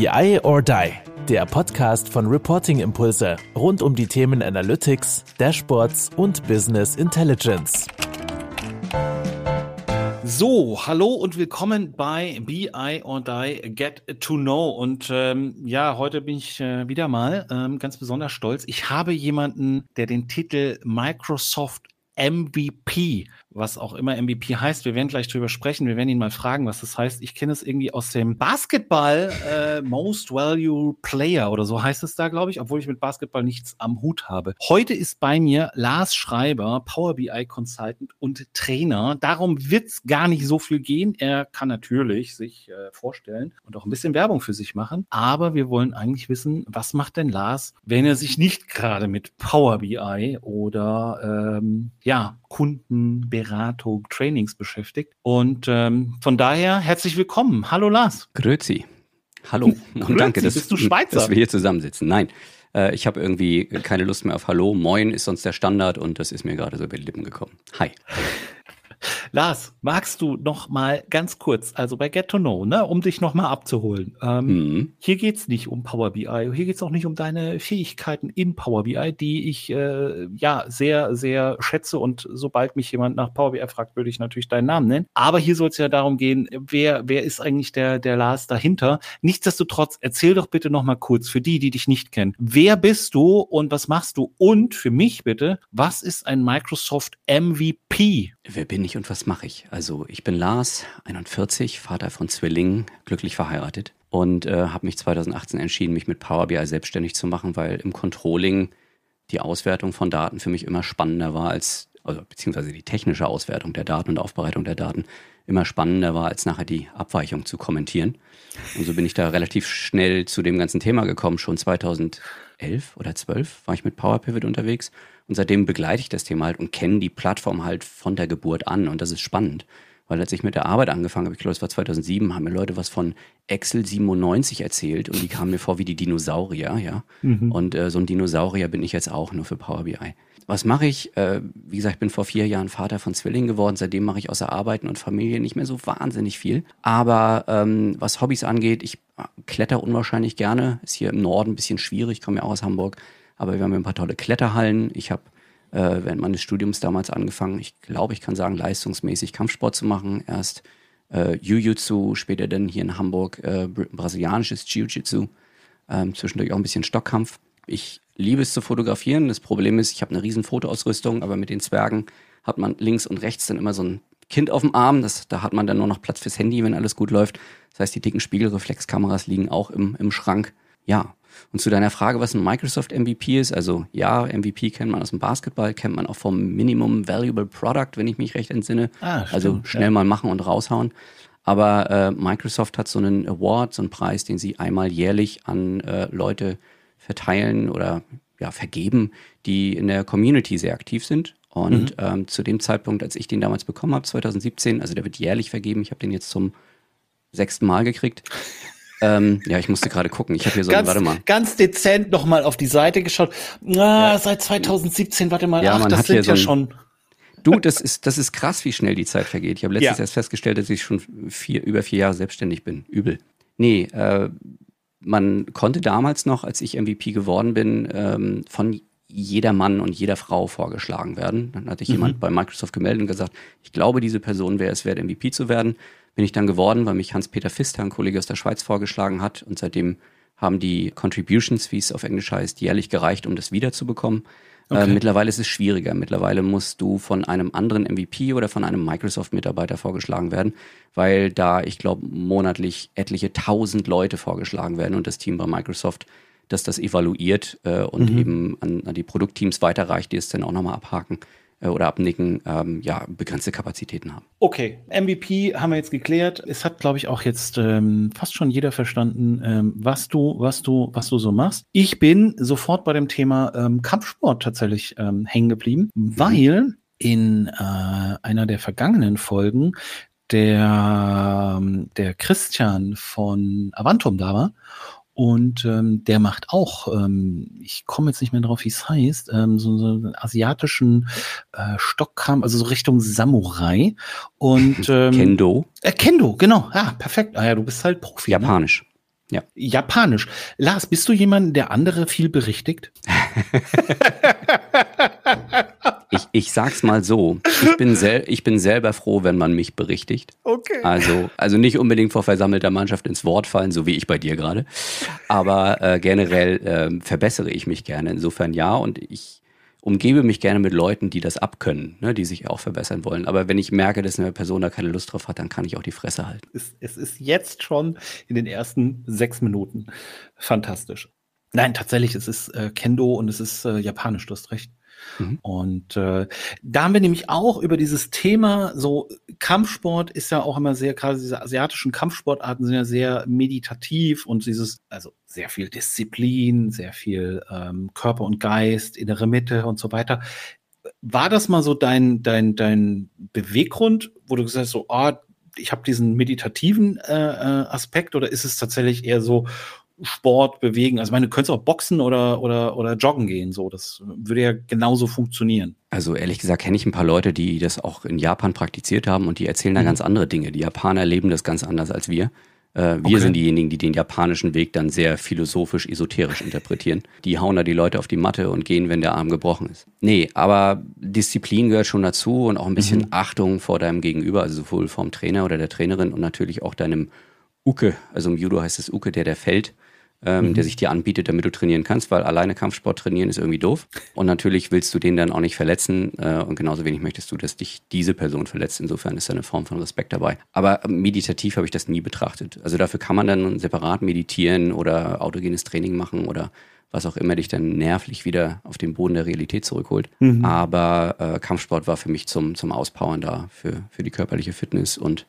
BI or Die, der Podcast von Reporting Impulse rund um die Themen Analytics, Dashboards und Business Intelligence. So, hallo und willkommen bei BI or Die Get to Know. Und ähm, ja, heute bin ich äh, wieder mal ähm, ganz besonders stolz. Ich habe jemanden, der den Titel Microsoft MVP was auch immer MVP heißt. Wir werden gleich drüber sprechen. Wir werden ihn mal fragen, was das heißt. Ich kenne es irgendwie aus dem Basketball äh, Most Value Player oder so heißt es da, glaube ich, obwohl ich mit Basketball nichts am Hut habe. Heute ist bei mir Lars Schreiber, Power BI Consultant und Trainer. Darum wird es gar nicht so viel gehen. Er kann natürlich sich äh, vorstellen und auch ein bisschen Werbung für sich machen. Aber wir wollen eigentlich wissen, was macht denn Lars, wenn er sich nicht gerade mit Power BI oder ähm, ja, Kunden Beratung, Trainings beschäftigt. Und ähm, von daher herzlich willkommen. Hallo Lars. Grüezi. Hallo. Und danke, dass, Bist du Schweizer? dass wir hier zusammensitzen. Nein, äh, ich habe irgendwie keine Lust mehr auf Hallo. Moin ist sonst der Standard und das ist mir gerade so über die Lippen gekommen. Hi. Lars, magst du noch mal ganz kurz, also bei Get to Know, ne, um dich noch mal abzuholen. Ähm, mhm. Hier geht's nicht um Power BI, hier geht's auch nicht um deine Fähigkeiten in Power BI, die ich äh, ja sehr, sehr schätze und sobald mich jemand nach Power BI fragt, würde ich natürlich deinen Namen nennen. Aber hier soll es ja darum gehen, wer, wer ist eigentlich der, der Lars dahinter? Nichtsdestotrotz, erzähl doch bitte noch mal kurz für die, die dich nicht kennen. Wer bist du und was machst du? Und für mich bitte, was ist ein Microsoft MVP? Wer bin ich und was mache ich? Also ich bin Lars, 41, Vater von Zwillingen, glücklich verheiratet und äh, habe mich 2018 entschieden, mich mit Power BI selbstständig zu machen, weil im Controlling die Auswertung von Daten für mich immer spannender war als, also beziehungsweise die technische Auswertung der Daten und Aufbereitung der Daten immer spannender war, als nachher die Abweichung zu kommentieren. Und so bin ich da relativ schnell zu dem ganzen Thema gekommen. Schon 2011 oder 12 war ich mit Power Pivot unterwegs und seitdem begleite ich das Thema halt und kenne die Plattform halt von der Geburt an. Und das ist spannend. Weil als ich mit der Arbeit angefangen habe, ich glaube, es war 2007, haben mir Leute was von Excel 97 erzählt und die kamen mir vor wie die Dinosaurier, ja. Mhm. Und äh, so ein Dinosaurier bin ich jetzt auch nur für Power BI. Was mache ich? Äh, wie gesagt, ich bin vor vier Jahren Vater von Zwillingen geworden. Seitdem mache ich außer Arbeiten und Familie nicht mehr so wahnsinnig viel. Aber ähm, was Hobbys angeht, ich äh, kletter unwahrscheinlich gerne. Ist hier im Norden ein bisschen schwierig. Ich komme ja auch aus Hamburg. Aber wir haben ein paar tolle Kletterhallen. Ich habe äh, während meines Studiums damals angefangen, ich glaube, ich kann sagen, leistungsmäßig Kampfsport zu machen. Erst äh, Jiu-Jitsu, später dann hier in Hamburg äh, brasilianisches Jiu-Jitsu, ähm, zwischendurch auch ein bisschen Stockkampf. Ich liebe es zu fotografieren. Das Problem ist, ich habe eine riesen Fotoausrüstung, aber mit den Zwergen hat man links und rechts dann immer so ein Kind auf dem Arm. Das, da hat man dann nur noch Platz fürs Handy, wenn alles gut läuft. Das heißt, die dicken Spiegelreflexkameras liegen auch im, im Schrank. Ja, und zu deiner Frage, was ein Microsoft MVP ist, also ja, MVP kennt man aus dem Basketball, kennt man auch vom Minimum Valuable Product, wenn ich mich recht entsinne. Ah, stimmt, also schnell ja. mal machen und raushauen. Aber äh, Microsoft hat so einen Award, so einen Preis, den sie einmal jährlich an äh, Leute verteilen oder ja, vergeben, die in der Community sehr aktiv sind. Und mhm. ähm, zu dem Zeitpunkt, als ich den damals bekommen habe, 2017, also der wird jährlich vergeben, ich habe den jetzt zum sechsten Mal gekriegt, ähm, ja, ich musste gerade gucken. Ich habe hier so, ganz, warte mal. Ganz dezent nochmal auf die Seite geschaut. Ah, ja. seit 2017, warte mal, ja, ach, das sind ja so schon. Du, das ist, das ist krass, wie schnell die Zeit vergeht. Ich habe letztens ja. erst festgestellt, dass ich schon vier, über vier Jahre selbstständig bin. Übel. Nee, äh, man konnte damals noch, als ich MVP geworden bin, ähm, von jeder Mann und jeder Frau vorgeschlagen werden. Dann hatte ich mhm. jemand bei Microsoft gemeldet und gesagt, ich glaube, diese Person wäre es wert, MVP zu werden bin ich dann geworden, weil mich Hans-Peter Pfister, ein Kollege aus der Schweiz, vorgeschlagen hat. Und seitdem haben die Contributions, wie es auf Englisch heißt, jährlich gereicht, um das wiederzubekommen. Äh, okay. Äh, mittlerweile ist es schwieriger. Mittlerweile musst du von einem anderen MVP oder von einem Microsoft-Mitarbeiter vorgeschlagen werden, weil da, ich glaube, monatlich etliche tausend Leute vorgeschlagen werden und das Team bei Microsoft, das das evaluiert äh, und mhm. eben an, an die Produktteams weiterreicht, die es dann auch nochmal abhaken. Äh, oder abnicken, ähm, ja, begrenzte Kapazitäten haben. Okay, MVP haben wir jetzt geklärt. Es hat, glaube ich, auch jetzt ähm, fast schon jeder verstanden, ähm, was du, was du, was du so machst. Ich bin sofort bei dem Thema ähm, Kampfsport tatsächlich ähm, hängen geblieben, mhm. weil in äh, einer der vergangenen Folgen der, ähm, der Christian von Avantum da war und ähm, der macht auch, ähm, ich komme jetzt nicht mehr drauf, wie es heißt, ähm, so, so einen asiatischen äh, Stockkampf, also so Richtung Samurai. Und ähm, Kendo. Äh, Kendo, genau. Ja, perfekt. Ah ja, du bist halt Profi. Ne? Japanisch. Ja. Japanisch. Lars, bist du jemand, der andere viel berichtigt? ich, ich sag's mal so. Ich bin, sel ich bin selber froh, wenn man mich berichtigt. Okay. Also, also nicht unbedingt vor versammelter Mannschaft ins Wort fallen, so wie ich bei dir gerade. Aber äh, generell äh, verbessere ich mich gerne. Insofern ja. Und ich umgebe mich gerne mit Leuten, die das abkönnen, ne, die sich auch verbessern wollen. Aber wenn ich merke, dass eine Person da keine Lust drauf hat, dann kann ich auch die Fresse halten. Es, es ist jetzt schon in den ersten sechs Minuten fantastisch. Nein, tatsächlich, es ist äh, Kendo und es ist äh, japanisch, du hast recht. Mhm. Und äh, da haben wir nämlich auch über dieses Thema, so Kampfsport ist ja auch immer sehr, gerade diese asiatischen Kampfsportarten sind ja sehr meditativ und dieses, also sehr viel Disziplin, sehr viel ähm, Körper und Geist, innere Mitte und so weiter. War das mal so dein, dein, dein Beweggrund, wo du gesagt hast, so, oh, ich habe diesen meditativen äh, äh, Aspekt oder ist es tatsächlich eher so, Sport bewegen. Also, ich meine, du könntest auch boxen oder, oder, oder joggen gehen. So, das würde ja genauso funktionieren. Also, ehrlich gesagt, kenne ich ein paar Leute, die das auch in Japan praktiziert haben und die erzählen da mhm. ganz andere Dinge. Die Japaner leben das ganz anders als wir. Äh, wir okay. sind diejenigen, die den japanischen Weg dann sehr philosophisch, esoterisch interpretieren. Die hauen da die Leute auf die Matte und gehen, wenn der Arm gebrochen ist. Nee, aber Disziplin gehört schon dazu und auch ein bisschen mhm. Achtung vor deinem Gegenüber, also sowohl vom Trainer oder der Trainerin und natürlich auch deinem Uke, also im Judo heißt es Uke, der der fällt ähm, mhm. der sich dir anbietet, damit du trainieren kannst, weil alleine Kampfsport trainieren ist irgendwie doof. Und natürlich willst du den dann auch nicht verletzen äh, und genauso wenig möchtest du, dass dich diese Person verletzt. Insofern ist da eine Form von Respekt dabei. Aber meditativ habe ich das nie betrachtet. Also dafür kann man dann separat meditieren oder autogenes Training machen oder was auch immer dich dann nervlich wieder auf den Boden der Realität zurückholt. Mhm. Aber äh, Kampfsport war für mich zum, zum Auspowern da, für, für die körperliche Fitness und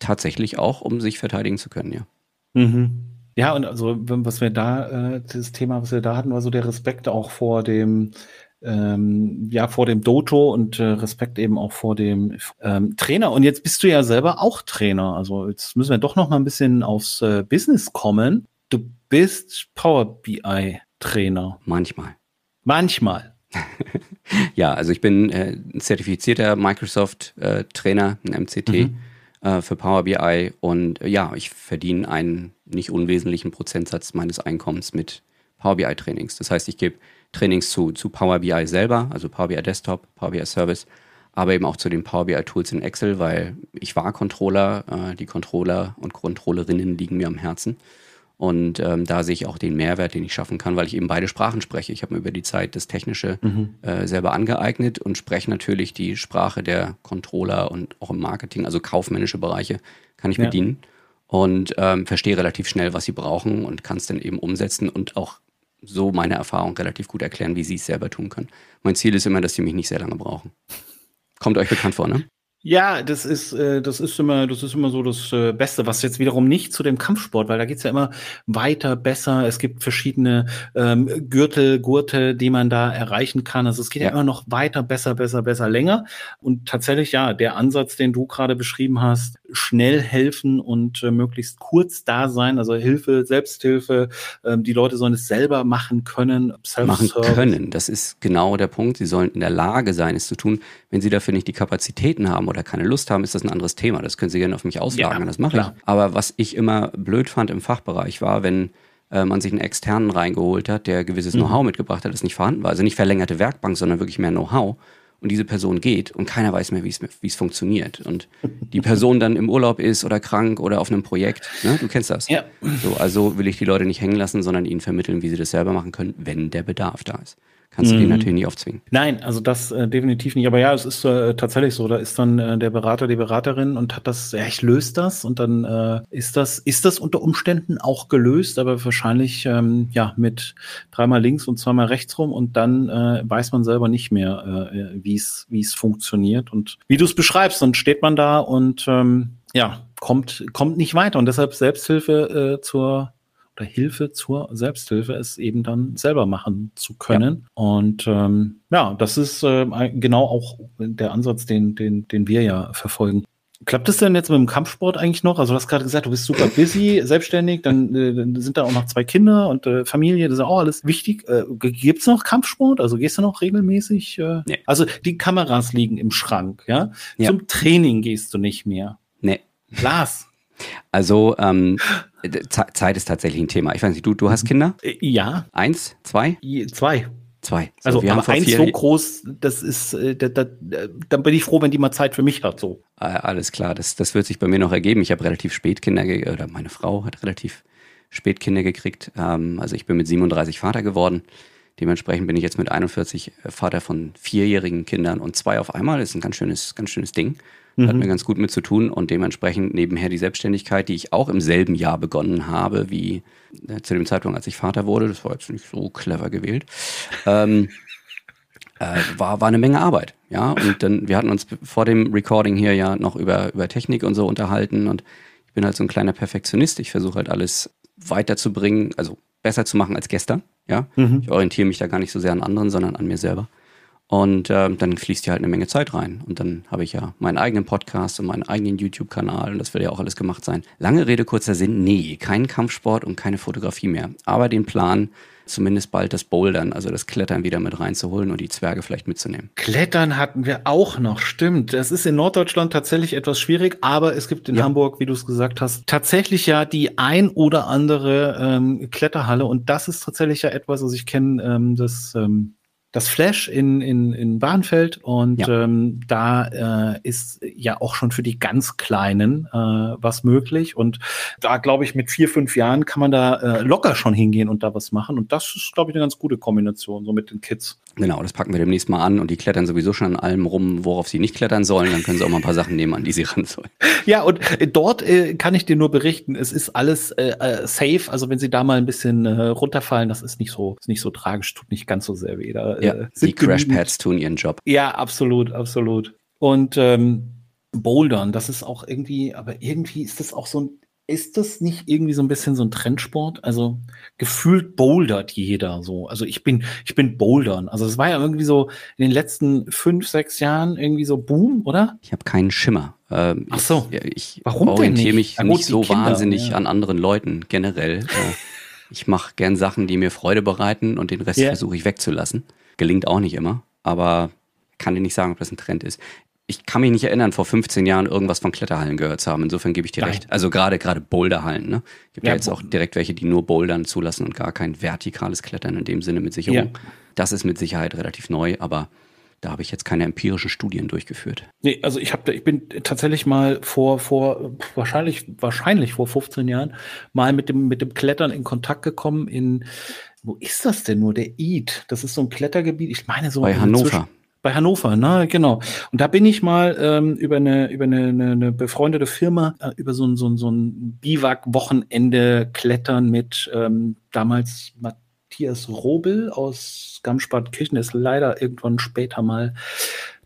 tatsächlich auch, um sich verteidigen zu können, ja. Mhm. Ja, und also, was wir da, äh, das Thema, was wir da hatten, war so der Respekt auch vor dem, ähm, ja, vor dem Dojo und äh, Respekt eben auch vor dem ähm, Trainer. Und jetzt bist du ja selber auch Trainer. Also jetzt müssen wir doch noch mal ein bisschen aufs äh, Business kommen. Du bist Power BI Trainer. Manchmal. Manchmal. ja, also ich bin äh, ein zertifizierter Microsoft äh, Trainer, ein MCT. Mhm für Power BI. Und ja, ich verdiene einen nicht unwesentlichen Prozentsatz meines Einkommens mit Power BI Trainings. Das heißt, ich gebe Trainings zu, zu Power BI selber, also Power BI Desktop, Power BI Service, aber eben auch zu den Power BI Tools in Excel, weil ich war Controller, äh, die Controller und Controllerinnen liegen mir am Herzen. Und ähm, da sehe ich auch den Mehrwert, den ich schaffen kann, weil ich eben beide Sprachen spreche. Ich habe mir über die Zeit das Technische mhm. äh, selber angeeignet und spreche natürlich die Sprache der Controller und auch im Marketing, also kaufmännische Bereiche, kann ich ja. bedienen und ähm, verstehe relativ schnell, was sie brauchen und kann es dann eben umsetzen und auch so meine Erfahrung relativ gut erklären, wie sie es selber tun können. Mein Ziel ist immer, dass sie mich nicht sehr lange brauchen. Kommt euch bekannt vor, ne? Ja, das ist, äh, das ist immer, das ist immer so das äh, Beste, was jetzt wiederum nicht zu dem Kampfsport, weil da geht's ja immer weiter, besser. Es gibt verschiedene ähm, Gürtel, Gurte, die man da erreichen kann. Also es geht ja. ja immer noch weiter, besser, besser, besser, länger. Und tatsächlich, ja, der Ansatz, den du gerade beschrieben hast, schnell helfen und äh, möglichst kurz da sein, also Hilfe, Selbsthilfe, ähm, die Leute sollen es selber machen können. Machen können, das ist genau der Punkt. Sie sollen in der Lage sein, es zu tun. Wenn sie dafür nicht die Kapazitäten haben oder keine Lust haben, ist das ein anderes Thema. Das können Sie gerne auf mich auslagern, ja, das mache ich. Aber was ich immer blöd fand im Fachbereich war, wenn äh, man sich einen externen reingeholt hat, der gewisses mhm. Know-how mitgebracht hat, das nicht vorhanden war. Also nicht verlängerte Werkbank, sondern wirklich mehr Know-how. Und diese Person geht und keiner weiß mehr, wie es funktioniert. Und die Person dann im Urlaub ist oder krank oder auf einem Projekt. Ne? Du kennst das. Ja. So, also will ich die Leute nicht hängen lassen, sondern ihnen vermitteln, wie sie das selber machen können, wenn der Bedarf da ist kannst du mhm. den natürlich nicht aufzwingen. Nein, also das äh, definitiv nicht. Aber ja, es ist äh, tatsächlich so. Da ist dann äh, der Berater, die Beraterin und hat das, ja, ich löse das und dann äh, ist das, ist das unter Umständen auch gelöst, aber wahrscheinlich ähm, ja mit dreimal links und zweimal rechts rum und dann äh, weiß man selber nicht mehr, äh, wie es wie es funktioniert und wie du es beschreibst. Dann steht man da und ähm, ja kommt kommt nicht weiter und deshalb Selbsthilfe äh, zur oder Hilfe zur Selbsthilfe, es eben dann selber machen zu können. Ja. Und ähm, ja, das ist äh, genau auch der Ansatz, den, den, den wir ja verfolgen. Klappt es denn jetzt mit dem Kampfsport eigentlich noch? Also du hast gerade gesagt, du bist super busy, selbstständig, dann, äh, dann sind da auch noch zwei Kinder und äh, Familie, das ist auch alles wichtig. Äh, Gibt noch Kampfsport? Also gehst du noch regelmäßig? Äh, nee. Also die Kameras liegen im Schrank, ja? ja? Zum Training gehst du nicht mehr. Nee. Lars. Also ähm, Zeit ist tatsächlich ein Thema. Ich weiß nicht, du, du hast Kinder? Ja. Eins, zwei? Zwei. Zwei. So, also wir aber eins so groß, das ist, äh, da, da, dann bin ich froh, wenn die mal Zeit für mich hat. So. Alles klar, das, das wird sich bei mir noch ergeben. Ich habe relativ spät Kinder, oder meine Frau hat relativ spät Kinder gekriegt. Ähm, also ich bin mit 37 Vater geworden. Dementsprechend bin ich jetzt mit 41 äh, Vater von vierjährigen Kindern und zwei auf einmal. Das ist ein ganz schönes, ganz schönes Ding. Mhm. Hat mir ganz gut mit zu tun und dementsprechend nebenher die Selbstständigkeit, die ich auch im selben Jahr begonnen habe, wie äh, zu dem Zeitpunkt, als ich Vater wurde. Das war jetzt nicht so clever gewählt. Ähm, äh, war, war eine Menge Arbeit. Ja, und dann, wir hatten uns vor dem Recording hier ja noch über, über Technik und so unterhalten und ich bin halt so ein kleiner Perfektionist. Ich versuche halt alles weiterzubringen, also besser zu machen als gestern. Ja, mhm. ich orientiere mich da gar nicht so sehr an anderen, sondern an mir selber. Und äh, dann fließt hier halt eine Menge Zeit rein. Und dann habe ich ja meinen eigenen Podcast und meinen eigenen YouTube-Kanal und das wird ja auch alles gemacht sein. Lange Rede, kurzer Sinn, nee, kein Kampfsport und keine Fotografie mehr. Aber den Plan, zumindest bald das Bouldern, also das Klettern wieder mit reinzuholen und die Zwerge vielleicht mitzunehmen. Klettern hatten wir auch noch, stimmt. Das ist in Norddeutschland tatsächlich etwas schwierig, aber es gibt in ja. Hamburg, wie du es gesagt hast, tatsächlich ja die ein oder andere ähm, Kletterhalle und das ist tatsächlich ja etwas, also ich kenne ähm, das ähm, das Flash in, in, in Bahnfeld und ja. ähm, da äh, ist ja auch schon für die ganz Kleinen äh, was möglich und da glaube ich mit vier, fünf Jahren kann man da äh, locker schon hingehen und da was machen und das ist glaube ich eine ganz gute Kombination so mit den Kids. Genau, das packen wir demnächst mal an und die klettern sowieso schon an allem rum, worauf sie nicht klettern sollen, dann können sie auch mal ein paar Sachen nehmen, an die sie ran sollen. Ja, und äh, dort äh, kann ich dir nur berichten, es ist alles äh, äh, safe, also wenn sie da mal ein bisschen äh, runterfallen, das ist nicht so ist nicht so tragisch, tut nicht ganz so sehr weh. Da, ja, äh, die Crashpads tun ihren Job. Ja, absolut, absolut. Und ähm, Bouldern, das ist auch irgendwie, aber irgendwie ist das auch so ein, ist das nicht irgendwie so ein bisschen so ein Trendsport? Also gefühlt bouldert jeder so. Also ich bin, ich bin Bouldern. Also es war ja irgendwie so in den letzten fünf, sechs Jahren irgendwie so Boom, oder? Ich habe keinen Schimmer. Ähm, Ach so. Ich, ich Warum orientiere mich ja, nicht so Kinder, wahnsinnig ja. an anderen Leuten generell. Äh, ich mache gern Sachen, die mir Freude bereiten und den Rest yeah. versuche ich wegzulassen. Gelingt auch nicht immer, aber kann dir nicht sagen, ob das ein Trend ist. Ich kann mich nicht erinnern, vor 15 Jahren irgendwas von Kletterhallen gehört zu haben. Insofern gebe ich dir Nein. recht. Also gerade gerade Boulderhallen. Ne? Gibt ja, ja jetzt auch direkt welche, die nur Bouldern zulassen und gar kein vertikales Klettern in dem Sinne mit Sicherung. Ja. Das ist mit Sicherheit relativ neu, aber da habe ich jetzt keine empirischen Studien durchgeführt. Nee, also ich habe ich bin tatsächlich mal vor vor wahrscheinlich wahrscheinlich vor 15 Jahren mal mit dem mit dem Klettern in Kontakt gekommen in wo ist das denn nur? Der Eid. Das ist so ein Klettergebiet. Ich meine so. Bei Hannover. Bei Hannover, ne, genau. Und da bin ich mal ähm, über eine über eine, eine, eine befreundete Firma äh, über so ein so ein, so ein Biwak-Wochenende klettern mit ähm, damals Matthias Robel aus Garmisch-Partenkirchen. Der ist leider irgendwann später mal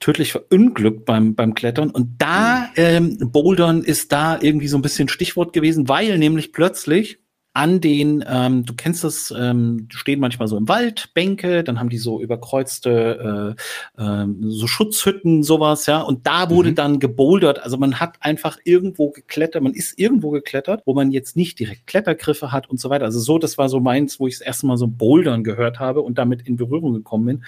tödlich verunglückt beim, beim Klettern. Und da, ähm, Bouldern ist da irgendwie so ein bisschen Stichwort gewesen, weil nämlich plötzlich an den, ähm, du kennst das, ähm, stehen manchmal so im Wald, Bänke, dann haben die so überkreuzte äh, äh, so Schutzhütten, sowas, ja. Und da wurde mhm. dann gebouldert. Also man hat einfach irgendwo geklettert, man ist irgendwo geklettert, wo man jetzt nicht direkt Klettergriffe hat und so weiter. Also so, das war so meins, wo ich das erste Mal so Bouldern gehört habe und damit in Berührung gekommen bin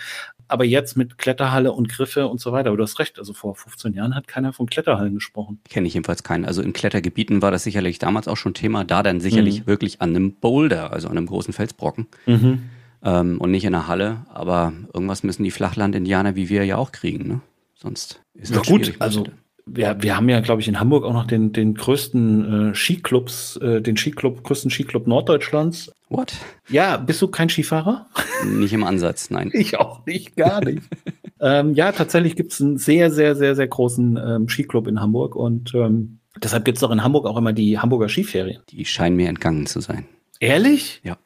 aber jetzt mit Kletterhalle und Griffe und so weiter. Aber du hast recht, also vor 15 Jahren hat keiner von Kletterhallen gesprochen. Kenne ich jedenfalls keinen. Also in Klettergebieten war das sicherlich damals auch schon Thema, da dann sicherlich mhm. wirklich an einem Boulder, also an einem großen Felsbrocken. Mhm. Ähm, und nicht in einer Halle, aber irgendwas müssen die Flachland-Indianer wie wir ja auch kriegen, ne? Sonst ist das ja, gut, also wir, wir haben ja, glaube ich, in Hamburg auch noch den, den größten äh, Skiclubs, äh, den Skiclub, größten Skiclub Norddeutschlands. What? Ja, bist du kein Skifahrer? Nicht im Ansatz, nein. ich auch nicht, gar nicht. ähm, ja, tatsächlich gibt es einen sehr, sehr, sehr, sehr großen ähm, Skiclub in Hamburg und ähm, deshalb gibt es auch in Hamburg auch immer die Hamburger Skiferien. Die scheinen mir entgangen zu sein. Ehrlich? Ja.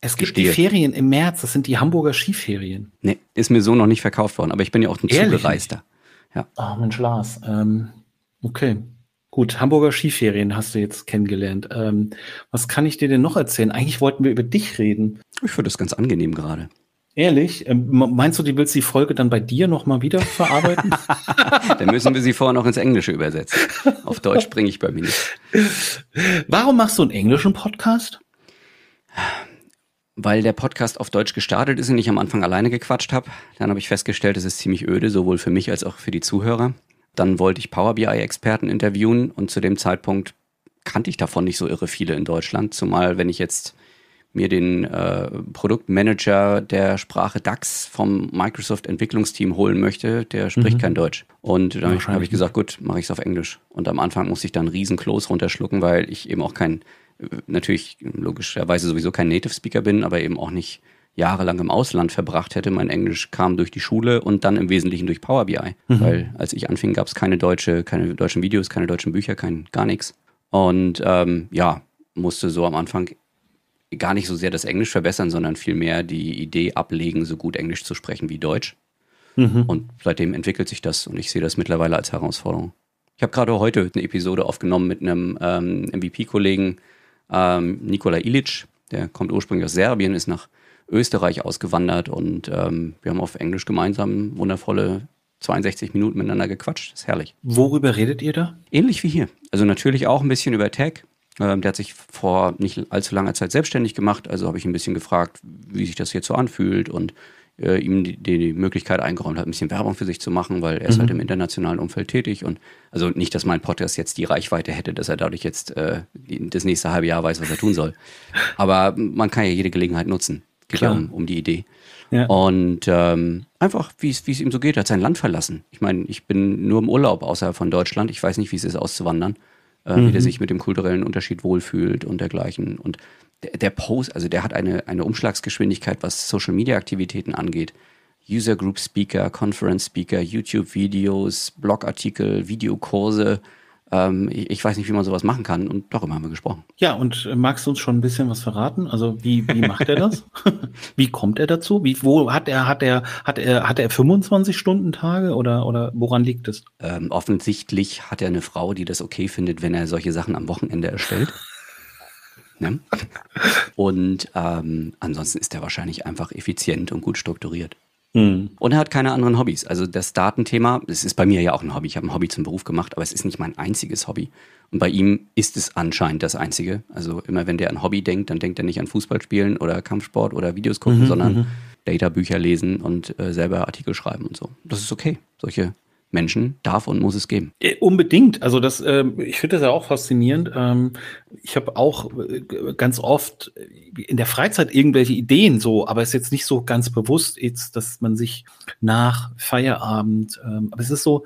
Es gibt Gestehe. die Ferien im März, das sind die Hamburger Skiferien. Nee, ist mir so noch nicht verkauft worden, aber ich bin ja auch ein Ehrlich? Zugereister. Ja. Ach, Mensch, Lars. Ähm, okay. Gut, Hamburger Skiferien hast du jetzt kennengelernt. Ähm, was kann ich dir denn noch erzählen? Eigentlich wollten wir über dich reden. Ich finde das ganz angenehm gerade. Ehrlich? Ähm, meinst du, die willst die Folge dann bei dir nochmal wieder verarbeiten? dann müssen wir sie vorher noch ins Englische übersetzen. Auf Deutsch bringe ich bei mir nicht. Warum machst du einen englischen Podcast? Weil der Podcast auf Deutsch gestartet ist und ich am Anfang alleine gequatscht habe. Dann habe ich festgestellt, es ist ziemlich öde, sowohl für mich als auch für die Zuhörer. Dann wollte ich Power BI-Experten interviewen und zu dem Zeitpunkt kannte ich davon nicht so irre viele in Deutschland. Zumal, wenn ich jetzt mir den äh, Produktmanager der Sprache DAX vom Microsoft Entwicklungsteam holen möchte, der spricht mhm. kein Deutsch. Und dann habe ich gesagt, gut, mache ich es auf Englisch. Und am Anfang musste ich dann riesen Close runterschlucken, weil ich eben auch kein, natürlich logischerweise sowieso kein Native Speaker bin, aber eben auch nicht jahrelang im Ausland verbracht hätte. Mein Englisch kam durch die Schule und dann im Wesentlichen durch Power BI. Mhm. Weil als ich anfing, gab es keine deutsche, keine deutschen Videos, keine deutschen Bücher, kein gar nichts. Und ähm, ja, musste so am Anfang gar nicht so sehr das Englisch verbessern, sondern vielmehr die Idee ablegen, so gut Englisch zu sprechen wie Deutsch. Mhm. Und seitdem entwickelt sich das und ich sehe das mittlerweile als Herausforderung. Ich habe gerade heute eine Episode aufgenommen mit einem ähm, MVP-Kollegen, ähm, Nikola Ilic. Der kommt ursprünglich aus Serbien, ist nach Österreich ausgewandert und ähm, wir haben auf Englisch gemeinsam wundervolle 62 Minuten miteinander gequatscht. Das ist herrlich. Worüber redet ihr da? Ähnlich wie hier. Also natürlich auch ein bisschen über Tech, ähm, der hat sich vor nicht allzu langer Zeit selbstständig gemacht. Also habe ich ein bisschen gefragt, wie sich das jetzt so anfühlt und äh, ihm die, die, Möglichkeit eingeräumt hat, ein bisschen Werbung für sich zu machen, weil er ist mhm. halt im internationalen Umfeld tätig. Und also nicht, dass mein Podcast jetzt die Reichweite hätte, dass er dadurch jetzt äh, das nächste halbe Jahr weiß, was er tun soll. Aber man kann ja jede Gelegenheit nutzen. Geht ja um, um die Idee. Ja. Und ähm, einfach, wie es ihm so geht, er hat sein Land verlassen. Ich meine, ich bin nur im Urlaub außerhalb von Deutschland. Ich weiß nicht, wie es ist, auszuwandern äh, mhm. wie der mhm. sich mit dem kulturellen Unterschied wohlfühlt und dergleichen. Und der, der Post, also der hat eine, eine Umschlagsgeschwindigkeit, was Social Media Aktivitäten angeht. User Group Speaker, Conference Speaker, YouTube-Videos, Blogartikel, Videokurse, ähm, ich, ich, weiß nicht, wie man sowas machen kann und darüber haben wir gesprochen. Ja, und äh, magst du uns schon ein bisschen was verraten? Also wie, wie macht er das? wie kommt er dazu? Wie, wo hat er, hat er, hat er, hat er 25 Stunden Tage oder, oder woran liegt es? Ähm, offensichtlich hat er eine Frau, die das okay findet, wenn er solche Sachen am Wochenende erstellt. ne? Und ähm, ansonsten ist er wahrscheinlich einfach effizient und gut strukturiert. Mhm. Und er hat keine anderen Hobbys. Also das Datenthema, es ist bei mir ja auch ein Hobby. Ich habe ein Hobby zum Beruf gemacht, aber es ist nicht mein einziges Hobby. Und bei ihm ist es anscheinend das einzige. Also immer wenn der an Hobby denkt, dann denkt er nicht an Fußballspielen oder Kampfsport oder Videos gucken, mhm, sondern mhm. Data-Bücher lesen und äh, selber Artikel schreiben und so. Das ist okay. Solche Menschen darf und muss es geben. Äh, unbedingt. Also das, äh, ich finde das ja auch faszinierend. Ähm, ich habe auch äh, ganz oft in der Freizeit irgendwelche Ideen so, aber es ist jetzt nicht so ganz bewusst, jetzt, dass man sich nach Feierabend, ähm, aber es ist so,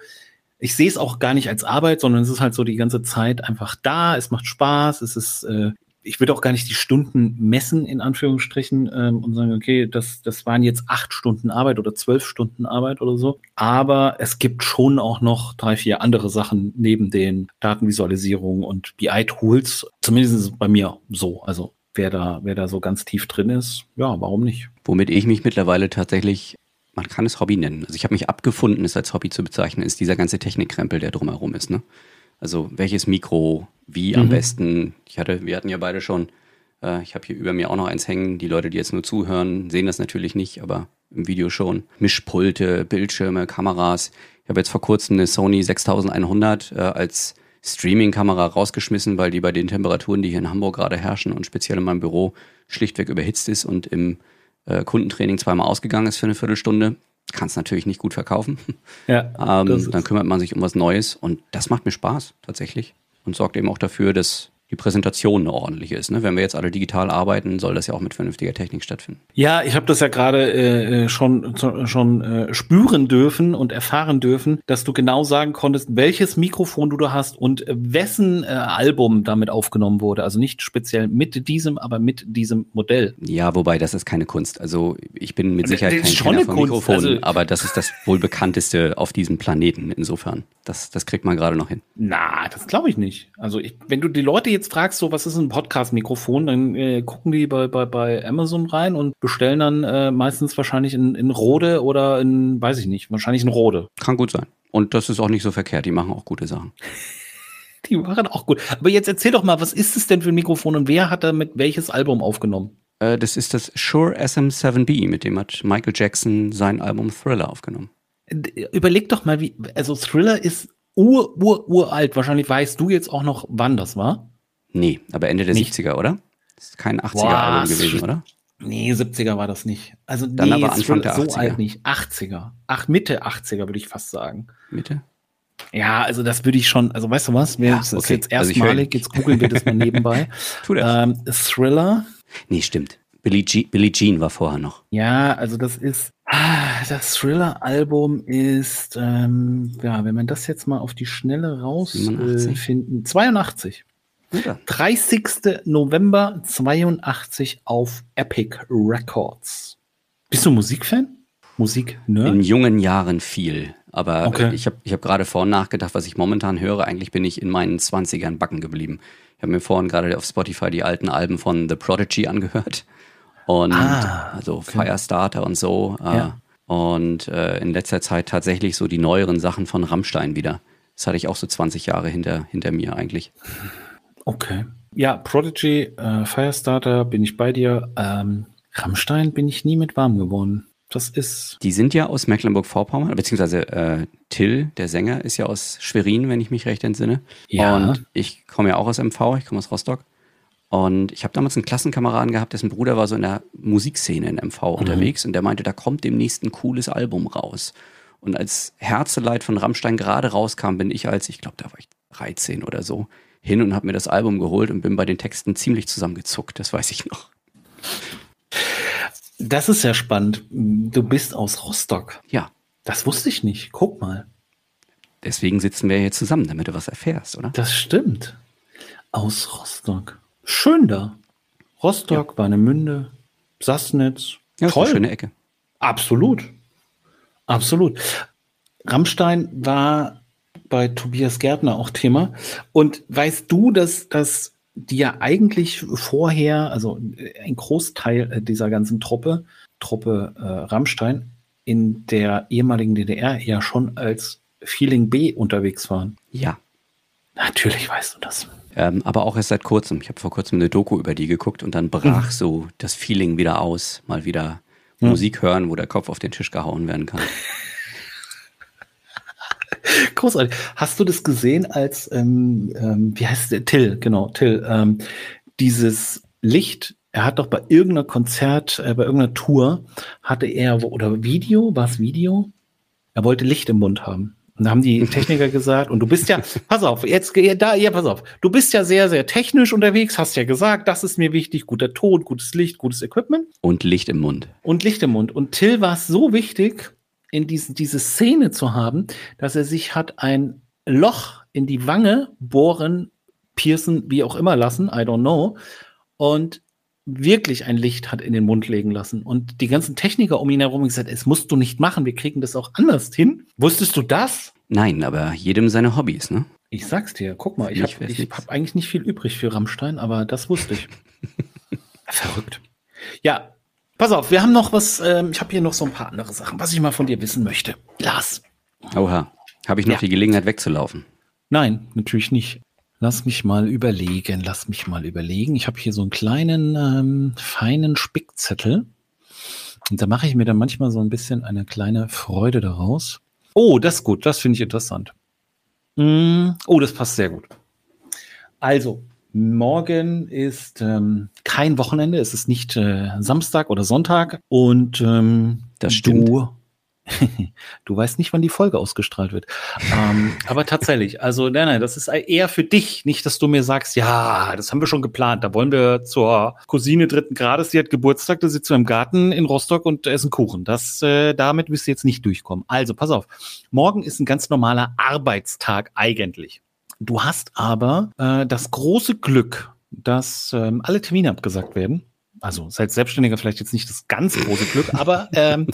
ich sehe es auch gar nicht als Arbeit, sondern es ist halt so die ganze Zeit einfach da. Es macht Spaß. Es ist äh, ich würde auch gar nicht die Stunden messen, in Anführungsstrichen, ähm, und sagen, okay, das, das waren jetzt acht Stunden Arbeit oder zwölf Stunden Arbeit oder so. Aber es gibt schon auch noch drei, vier andere Sachen neben den Datenvisualisierungen und BI-Tools. Zumindest ist es bei mir so. Also wer da, wer da so ganz tief drin ist, ja, warum nicht? Womit ich mich mittlerweile tatsächlich man kann es Hobby nennen. Also ich habe mich abgefunden, es als Hobby zu bezeichnen, ist dieser ganze Technikkrempel, der drumherum ist. Ne? Also welches Mikro, wie mhm. am besten. Ich hatte, wir hatten ja beide schon, äh, ich habe hier über mir auch noch eins hängen. Die Leute, die jetzt nur zuhören, sehen das natürlich nicht, aber im Video schon. Mischpulte, Bildschirme, Kameras. Ich habe jetzt vor kurzem eine Sony 6100 äh, als Streaming-Kamera rausgeschmissen, weil die bei den Temperaturen, die hier in Hamburg gerade herrschen und speziell in meinem Büro schlichtweg überhitzt ist und im äh, Kundentraining zweimal ausgegangen ist für eine Viertelstunde kann es natürlich nicht gut verkaufen. Ja, ähm, dann kümmert man sich um was Neues und das macht mir Spaß tatsächlich und sorgt eben auch dafür, dass die Präsentation eine ordentliche ist. Ne? Wenn wir jetzt alle digital arbeiten, soll das ja auch mit vernünftiger Technik stattfinden. Ja, ich habe das ja gerade äh, schon, schon äh, spüren dürfen und erfahren dürfen, dass du genau sagen konntest, welches Mikrofon du da hast und wessen äh, Album damit aufgenommen wurde. Also nicht speziell mit diesem, aber mit diesem Modell. Ja, wobei das ist keine Kunst. Also ich bin mit Sicherheit kein Kenner von Mikrofonen, also, aber das ist das wohl bekannteste auf diesem Planeten. Insofern, das, das kriegt man gerade noch hin. Na, das glaube ich nicht. Also ich, wenn du die Leute jetzt jetzt fragst, so was ist ein Podcast-Mikrofon, dann äh, gucken die bei, bei, bei Amazon rein und bestellen dann äh, meistens wahrscheinlich in, in Rode oder in, weiß ich nicht, wahrscheinlich in Rode. Kann gut sein. Und das ist auch nicht so verkehrt, die machen auch gute Sachen. die machen auch gut. Aber jetzt erzähl doch mal, was ist es denn für ein Mikrofon und wer hat damit welches Album aufgenommen? Äh, das ist das Shure SM7B, mit dem hat Michael Jackson sein Album Thriller aufgenommen. Überleg doch mal, wie, also Thriller ist ur, ur, uralt. Wahrscheinlich weißt du jetzt auch noch, wann das war. Nee, aber Ende der nicht. 70er, oder? Das ist kein 80er-Album gewesen, oder? Nee, 70er war das nicht. Also Dann nee, aber Anfang der 80er. so alt nicht. 80er. Ach, Mitte 80er würde ich fast sagen. Mitte? Ja, also das würde ich schon, also weißt du was, wir, Ja, das ist jetzt Also erstmalig, jetzt googeln wir das mal nebenbei. Tu das. Ähm, Thriller, Nee, stimmt. Billie, Jean, Billie Jean war vorher noch. ja, also das ist, ah, das Thriller-Album ist, ähm, ja, wenn man das jetzt mal auf die Schnelle 87? rausfinden, 82. Oder? 30. November 82 auf Epic Records. Bist du Musikfan? Musik, ne? In jungen Jahren viel. Aber Okay. ich habe ich hab gerade vorhin nachgedacht, was ich momentan höre. Eigentlich bin ich in meinen 20ern backen geblieben. Ich habe mir vorhin gerade auf Spotify die alten Alben von The Prodigy angehört. Und Ah, also Firestarter und so. äh, Ja. Und äh, in letzter Zeit tatsächlich so die neueren Sachen von Rammstein wieder. Das hatte ich auch so 20 Jahre hinter, hinter mir eigentlich. Okay. Ja, Prodigy, äh, Firestarter, bin ich bei dir. Ähm, Rammstein bin ich nie mit warm geworden. Das ist. Die sind ja aus Mecklenburg-Vorpommern, beziehungsweise äh, Till, der Sänger, ist ja aus Schwerin, wenn ich mich recht entsinne. Ja. Und ich komme ja auch aus MV, ich komme aus Rostock. Und ich habe damals einen Klassenkameraden gehabt, dessen Bruder war so in der Musikszene in MV unterwegs und der meinte, da kommt demnächst ein cooles Album raus. Und als Herzeleid von Rammstein gerade rauskam, bin ich als, ich glaube, da war ich 13 oder so, hin und habe mir das Album geholt und bin bei den Texten ziemlich zusammengezuckt, das weiß ich noch. Das ist ja spannend. Du bist aus Rostock. Ja, Das wusste ich nicht. Guck mal. deswegen sitzen wir hier zusammen, damit du was erfährst, oder? Das stimmt. Aus Rostock. Schön da. Rostock, Warnemünde, Sassnitz. Ja, Toll. eine schöne Ecke. Absolut. Absolut. Rammstein war bei Tobias Gärtner auch Thema. Und weißt du, dass, dass die ja eigentlich vorher, also ein Großteil äh, dieser ganzen Truppe, Truppe äh, Rammstein, in der ehemaligen DDR ja schon als Feeling B unterwegs waren? Ja, Natürlich weißt du das. Ähm, aber auch erst seit kurzem. Ich habe vor kurzem eine Doku über die geguckt und dann brach Mhm. so das Feeling wieder aus. Mal wieder Musik hören, wo der Kopf auf den Tisch gehauen werden kann. Großartig. Hast du das gesehen als, ähm, ähm, wie heißt der? Till, genau, Till. Ähm, dieses Licht, er hat doch bei irgendeiner Konzert, äh, bei irgendeiner Tour, hatte er, oder Video, war es Video? Er wollte Licht im Mund haben. Und da haben die Techniker gesagt, und du bist ja, pass auf, jetzt, da, ja, pass auf, du bist ja sehr, sehr technisch unterwegs, hast ja gesagt, das ist mir wichtig, guter Ton, gutes Licht, gutes Equipment Und Licht im Mund. und Licht im Mund. Und Till war es so wichtig, in diesen, diese Szene zu haben, dass er sich hat ein Loch in die Wange bohren, piercen, wie auch immer lassen, I don't know, und wirklich ein Licht hat in den Mund legen lassen. Und die ganzen Techniker um ihn herum haben gesagt, es musst du nicht machen, wir kriegen das auch anders hin. Wusstest du das? Nein, aber jedem seine Hobbys, ne? Ich sag's dir, guck mal, ich habe hab eigentlich nicht viel übrig für Rammstein, aber das wusste ich. Verrückt. Ja, pass auf, wir haben noch was, ähm, ich habe hier noch so ein paar andere Sachen, was ich mal von dir wissen möchte. Lars. Oha. Habe ich noch Ja. die Gelegenheit wegzulaufen? Nein, natürlich nicht. Lass mich mal überlegen, lass mich mal überlegen. Ich habe hier so einen kleinen, ähm, feinen Spickzettel. Und da mache ich mir dann manchmal so ein bisschen eine kleine Freude daraus. Oh, das ist gut, das finde ich interessant. Mm, oh, das passt sehr gut. Also, morgen ist ähm, kein Wochenende, es ist nicht äh, Samstag oder Sonntag. Und ähm, Das stimmt. Du, du weißt nicht, wann die Folge ausgestrahlt wird. ähm, aber tatsächlich, also nein, nein, das ist eher für dich, nicht, dass du mir sagst, ja, das haben wir schon geplant. Da wollen wir zur Cousine dritten Grades, die hat Geburtstag, da sitzt du im Garten in Rostock und essen Kuchen. Das, äh, damit wirst du jetzt nicht durchkommen. Also, pass auf. Morgen ist ein ganz normaler Arbeitstag eigentlich. Du hast aber äh, das große Glück, dass ähm, alle Termine abgesagt werden. Also als Selbstständiger vielleicht jetzt nicht das ganz große Glück, aber ähm,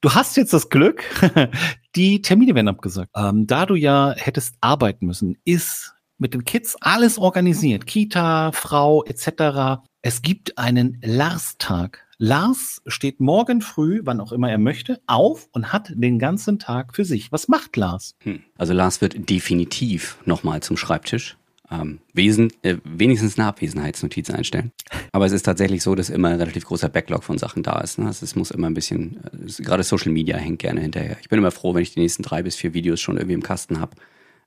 du hast jetzt das Glück, die Termine werden abgesagt. Ähm, da du ja hättest arbeiten müssen, ist mit den Kids alles organisiert. Kita, Frau etc. Es gibt einen Lars-Tag. Lars steht morgen früh, wann auch immer er möchte, auf und hat den ganzen Tag für sich. Was macht Lars? Hm. Also Lars wird definitiv nochmal zum Schreibtisch. Ähm, wesen, äh, wenigstens eine Abwesenheitsnotiz einstellen. Aber es ist tatsächlich so, dass immer ein relativ großer Backlog von Sachen da ist. Ne? Also es muss immer ein bisschen, äh, gerade Social Media hängt gerne hinterher. Ich bin immer froh, wenn ich die nächsten drei bis vier Videos schon irgendwie im Kasten habe.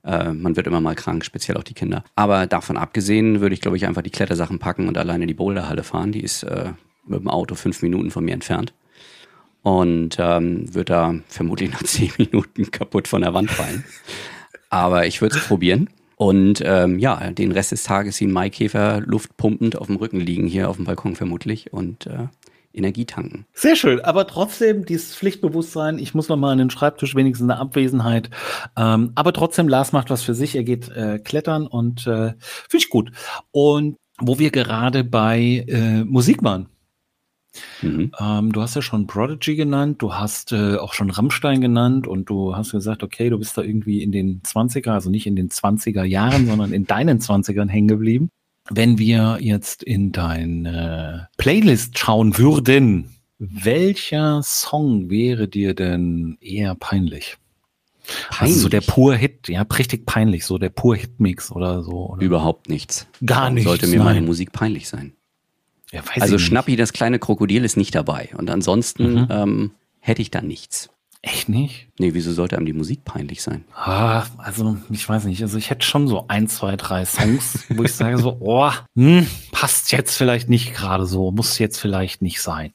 Äh, man wird immer mal krank, speziell auch die Kinder. Aber davon abgesehen würde ich, glaube ich, einfach die Klettersachen packen und alleine in die Boulderhalle fahren. Die ist äh, mit dem Auto fünf Minuten von mir entfernt. Und ähm, wird da vermutlich nach zehn Minuten kaputt von der Wand fallen. aber ich würde es probieren. Und ähm, ja, den Rest des Tages wie ein Maikäfer luftpumpend auf dem Rücken liegen, hier auf dem Balkon vermutlich und äh, Energie tanken. Sehr schön, aber trotzdem dieses Pflichtbewusstsein, ich muss noch mal an den Schreibtisch, wenigstens eine Abwesenheit. Ähm, aber trotzdem, Lars macht was für sich, er geht äh, klettern und äh, finde ich gut. Und wo wir gerade bei äh, Musik waren. Mhm. Ähm, du hast ja schon Prodigy genannt, du hast äh, auch schon Rammstein genannt und du hast gesagt, okay, du bist da irgendwie in den 20er, also nicht in den 20er Jahren, sondern in deinen 20ern hängen geblieben. Wenn wir jetzt in deine Playlist schauen würden, welcher Song wäre dir denn eher peinlich? Peinlich. Also so der pur Hit, ja, richtig peinlich, so der pur Hitmix oder so. Oder? Überhaupt nichts. Gar nichts. Sollte mir nein. meine Musik peinlich sein. Ja, also Schnappi, das kleine Krokodil, ist nicht dabei. Und ansonsten mhm. ähm, hätte ich da nichts. Echt nicht? Nee, wieso sollte einem die Musik peinlich sein? Ah, also ich weiß nicht. Also ich hätte schon so ein, zwei, drei Songs, wo ich sage so, oh, hm, passt jetzt vielleicht nicht gerade so, muss jetzt vielleicht nicht sein.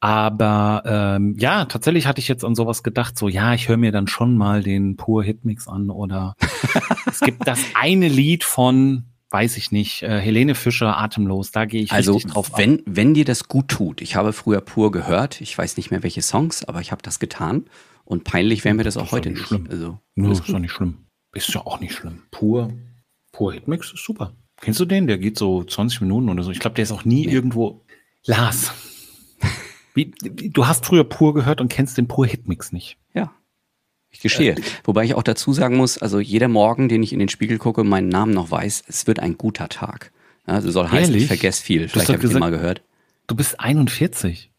Aber ähm, ja, tatsächlich hatte ich jetzt an sowas gedacht, so ja, ich höre mir dann schon mal den Pur Hitmix an oder es gibt das eine Lied von weiß ich nicht, äh, Helene Fischer, Atemlos, da gehe ich also, richtig drauf wenn, wenn dir das gut tut, ich habe früher pur gehört, ich weiß nicht mehr welche Songs, aber ich habe das getan und peinlich wäre mir das auch das heute nicht. Schlimm. Also, no, ist doch nicht schlimm. Ist ja auch nicht schlimm. Pur, pur Hitmix ist super. Kennst du den? Der geht so 20 Minuten oder so. Ich glaube, der ist auch nie nee. irgendwo. Lars, wie, du hast früher pur gehört und kennst den pur Hitmix nicht. Ja. Ich gestehe. Äh, Wobei ich auch dazu sagen muss, also jeder Morgen, den ich in den Spiegel gucke, meinen Namen noch weiß, es wird ein guter Tag. Also soll heißen, ich vergesse viel. Vielleicht habe ich gesagt, mal gehört. Du bist 41.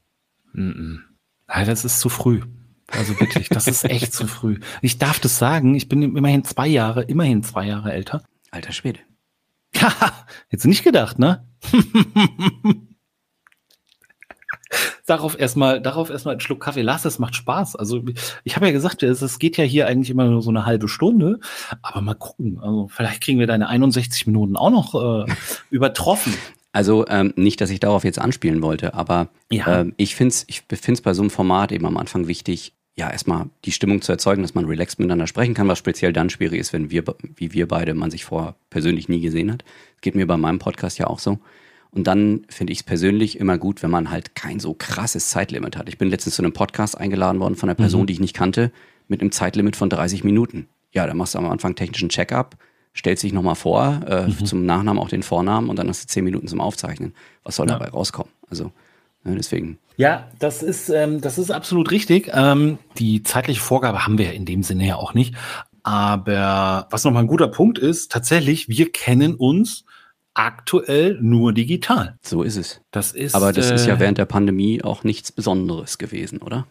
Mm -mm. Das ist zu früh. Also wirklich, das ist echt zu früh. Ich darf das sagen, ich bin immerhin zwei Jahre, immerhin zwei Jahre älter. Alter Schwede. Haha, hättest du nicht gedacht, ne? darauf erstmal, darauf erstmal einen Schluck Kaffee. Lass, es macht Spaß. Also ich habe ja gesagt, es geht ja hier eigentlich immer nur so eine halbe Stunde, aber mal gucken. Also vielleicht kriegen wir deine 61 Minuten auch noch äh, übertroffen. Also ähm, nicht, dass ich darauf jetzt anspielen wollte, aber ja. ähm, ich finde es ich find's bei so einem Format eben am Anfang wichtig, ja, erstmal die Stimmung zu erzeugen, dass man relaxed miteinander sprechen kann, was speziell dann schwierig ist, wenn wir, wie wir beide, man sich vorher persönlich nie gesehen hat. Das geht mir bei meinem Podcast ja auch so. Und dann finde ich es persönlich immer gut, wenn man halt kein so krasses Zeitlimit hat. Ich bin letztens zu einem Podcast eingeladen worden von einer Person, mhm. die ich nicht kannte, mit einem Zeitlimit von 30 Minuten. Ja, da machst du am Anfang technischen Check-up, stellst dich nochmal vor, äh, mhm. zum Nachnamen auch den Vornamen und dann hast du 10 Minuten zum Aufzeichnen. Was soll ja. dabei rauskommen? Also ja, ne, deswegen. Ja, das ist, ähm, das ist absolut richtig. Ähm, die zeitliche Vorgabe haben wir in dem Sinne ja auch nicht. Aber was nochmal ein guter Punkt ist, tatsächlich, wir kennen uns aktuell nur digital. So ist es. Das ist, Aber das äh, ist ja äh, während der Pandemie auch nichts Besonderes gewesen, oder?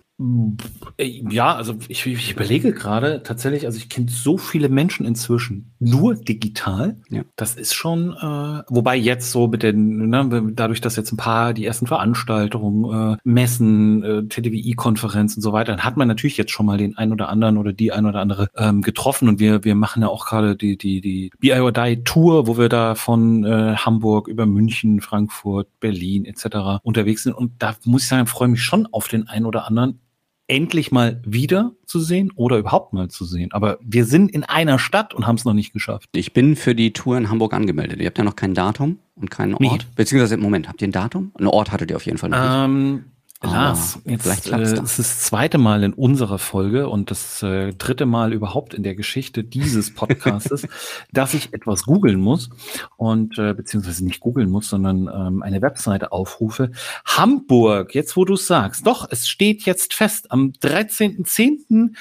Ja, also ich, ich überlege gerade tatsächlich, also ich kenne so viele Menschen inzwischen nur digital. Ja. Das ist schon, äh, wobei jetzt so mit den, ne, dadurch, dass jetzt ein paar die ersten Veranstaltungen, äh, Messen, äh, TDWI-Konferenzen und so weiter, dann hat man natürlich jetzt schon mal den ein oder anderen oder die ein oder andere ähm, getroffen und wir wir machen ja auch gerade die die die BI or Die Tour, wo wir da von äh, Hamburg über München, Frankfurt, Berlin etc. unterwegs sind und da muss ich sagen, freue mich schon auf den einen oder anderen endlich mal wieder zu sehen oder überhaupt mal zu sehen. Aber wir sind in einer Stadt und haben es noch nicht geschafft. Ich bin für die Tour in Hamburg angemeldet. Ihr habt ja noch kein Datum und keinen Ort. Nee. Beziehungsweise, Moment, habt ihr ein Datum? Ein Ort hattet ihr auf jeden Fall noch ähm, Lars, jetzt vielleicht äh, es ist das zweite Mal in unserer Folge und das äh, dritte Mal überhaupt in der Geschichte dieses Podcastes, dass ich etwas googeln muss und äh, beziehungsweise nicht googeln muss, sondern ähm, eine Webseite aufrufe. Hamburg, jetzt wo du sagst, doch, es steht jetzt fest, am 13.10.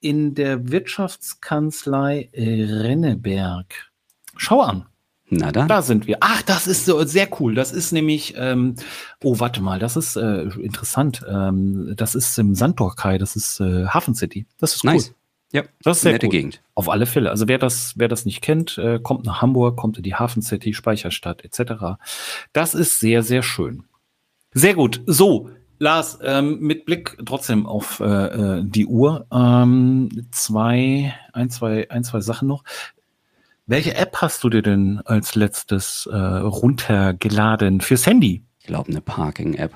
in der Wirtschaftskanzlei Renneberg. Schau an. Na dann. Da sind wir. Ach, das ist so sehr cool. Das ist nämlich, ähm, oh, warte mal, das ist äh, interessant. Ähm, das ist im Sandtorkai, das ist äh, Hafen City. Das ist cool. Nice. Ja, das ist sehr nette cool. Gegend. Auf alle Fälle. Also wer das, wer das nicht kennt, äh, kommt nach Hamburg, kommt in die Hafen City, Speicherstadt etc. Das ist sehr, sehr schön. Sehr gut. So, Lars, ähm, mit Blick trotzdem auf äh, äh die Uhr, ähm, zwei, ein, zwei, ein, zwei Sachen noch. Welche App hast du dir denn als letztes äh, runtergeladen fürs Handy? Ich glaube, eine Parking-App.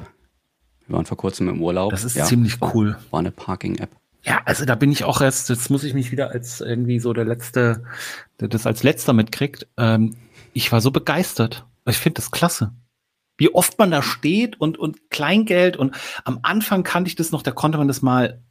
Wir waren vor kurzem im Urlaub. Das ist ja, ziemlich cool. War eine Parking-App. Ja, also da bin ich auch erst, jetzt muss ich mich wieder als irgendwie so der Letzte, der das als Letzter mitkriegt. Ähm, ich war so begeistert. Ich finde das klasse. Wie oft man da steht und, und Kleingeld und am Anfang kannte ich das noch, da konnte man das mal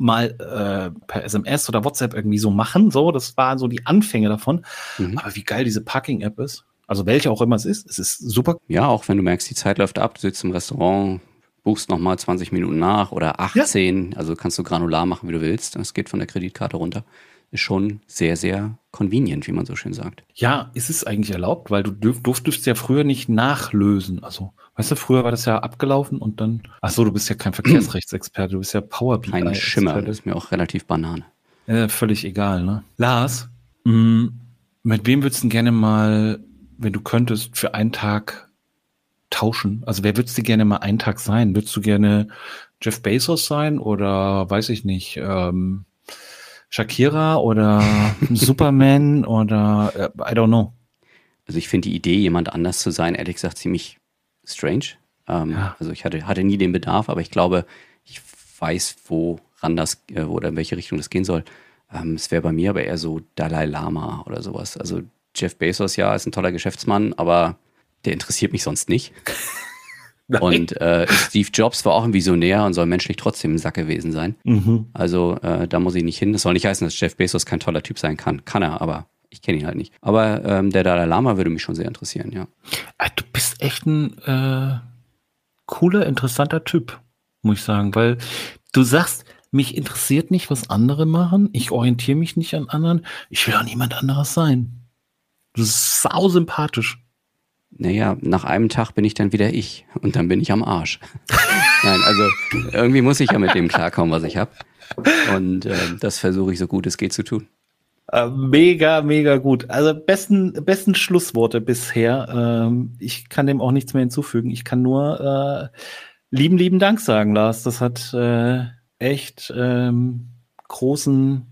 mal äh, per SMS oder WhatsApp irgendwie so machen. So, das waren so die Anfänge davon. Mhm. Aber wie geil diese Parking-App ist. Also welche auch immer es ist, es ist super. Ja, auch wenn du merkst, die Zeit läuft ab, du sitzt im Restaurant, buchst nochmal 20 Minuten nach oder 18, ja. also kannst du granular machen, wie du willst. Das geht von der Kreditkarte runter. Ist schon sehr, sehr convenient, wie man so schön sagt. Ja, ist es eigentlich erlaubt, weil du dürf, durftest ja früher nicht nachlösen. Also, weißt du, früher war das ja abgelaufen und dann. Ach so, du bist ja kein Verkehrsrechtsexperte, du bist ja Power BI. Kein Schimmer, das ist mir auch relativ Banane. Äh, völlig egal, ne? Lars, mh, mm, mit wem würdest du gerne mal, wenn du könntest, für einen Tag tauschen? Also wer würdest du gerne mal einen Tag sein? Würdest du gerne Jeff Bezos sein oder weiß ich nicht, ähm, Shakira oder Superman oder äh, I don't know. Also ich finde die Idee, jemand anders zu sein, ehrlich gesagt, ziemlich strange. Ähm, ja. Also ich hatte, hatte nie den Bedarf, aber ich glaube, ich weiß, woran das äh, oder in welche Richtung das gehen soll. Ähm, es wäre bei mir aber eher so Dalai Lama oder sowas. Also Jeff Bezos, ja, ist ein toller Geschäftsmann, aber der interessiert mich sonst nicht. Und äh, Steve Jobs war auch ein Visionär und soll menschlich trotzdem ein Sack gewesen sein. Mhm. Also äh, da muss ich nicht hin. Das soll nicht heißen, dass Jeff Bezos kein toller Typ sein kann. Kann er, aber ich kenne ihn halt nicht. Aber ähm, der Dalai Lama würde mich schon sehr interessieren, ja. Ah, du bist echt ein äh, cooler, interessanter Typ, muss ich sagen, weil du sagst, mich interessiert nicht, was andere machen. Ich orientiere mich nicht an anderen. Ich will auch niemand anderes sein. Du bist sau sympathisch naja, nach einem Tag bin ich dann wieder ich und dann bin ich am Arsch. Nein, also irgendwie muss ich ja mit dem klarkommen, was ich habe. Und äh, das versuche ich so gut es geht zu tun. Äh, mega, mega gut. Also besten, besten Schlussworte bisher. Ähm, ich kann dem auch nichts mehr hinzufügen. Ich kann nur äh, lieben, lieben Dank sagen, Lars. Das hat äh, echt ähm, großen,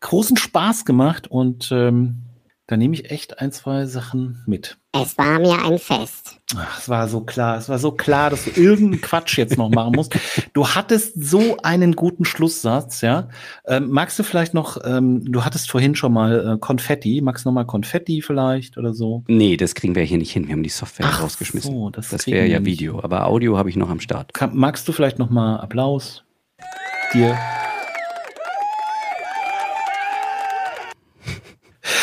großen Spaß gemacht und ähm, da nehme ich echt ein, zwei Sachen mit. Es war mir ein Fest. Ach, es war so klar, es war so klar, dass du irgendeinen Quatsch jetzt noch machen musst. Du hattest so einen guten Schlusssatz, ja. Ähm, magst du vielleicht noch, ähm, du hattest vorhin schon mal äh, Konfetti, magst du noch mal Konfetti vielleicht oder so? Nee, das kriegen wir hier nicht hin. Wir haben die Software Ach rausgeschmissen. So, das das wäre ja Video, aber Audio habe ich noch am Start. Kann, magst du vielleicht noch mal Applaus dir?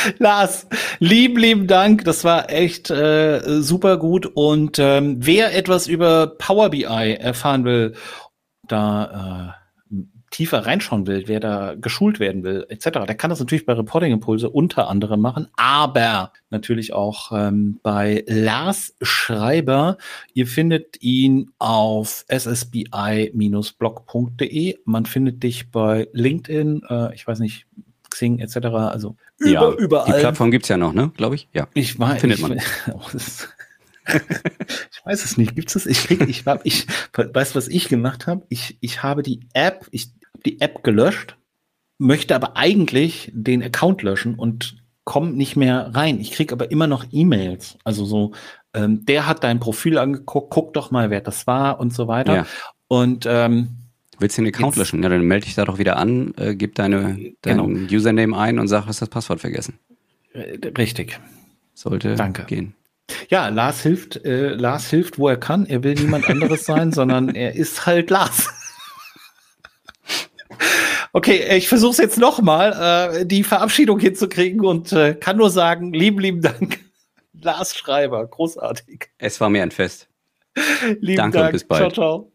Lars, lieben, lieben Dank. Das war echt äh, super gut. Und ähm, wer etwas über Power BI erfahren will, da äh, tiefer reinschauen will, wer da geschult werden will, etc., der kann das natürlich bei Reporting Impulse unter anderem machen, aber natürlich auch ähm, bei Lars Schreiber. Ihr findet ihn auf ssbi-blog.de. Man findet dich bei LinkedIn, äh, ich weiß nicht, Xing etc. Also über, ja, überall. Die Plattform gibt es ja noch, ne? Glaube ich. Ja. Ich weiß. Findet man. ich weiß es nicht. Gibt es das? Ich krieg, ich hab, ich weiß, was ich gemacht habe. Ich, ich habe die App, ich habe die App gelöscht, möchte aber eigentlich den Account löschen und komme nicht mehr rein. Ich krieg aber immer noch E-Mails. Also so, ähm, der hat dein Profil angeguckt, guck doch mal, wer das war und so weiter. Ja. Und ähm, Willst du den Account Jetzt, löschen? Ja, dann melde dich da doch wieder an, äh, gib deine, deinen genau. Username ein und sag, hast das Passwort vergessen. Äh, richtig. Sollte Danke. gehen. Ja, Lars hilft, äh, Lars hilft, wo er kann. Er will niemand anderes sein, sondern er ist halt Lars. Okay, ich versuche es jetzt nochmal, äh, die Verabschiedung hinzukriegen und äh, kann nur sagen, lieben, lieben Dank. Lars Schreiber, großartig. Es war mir ein Fest. lieben Danke Dank. und bis bald. Ciao, ciao.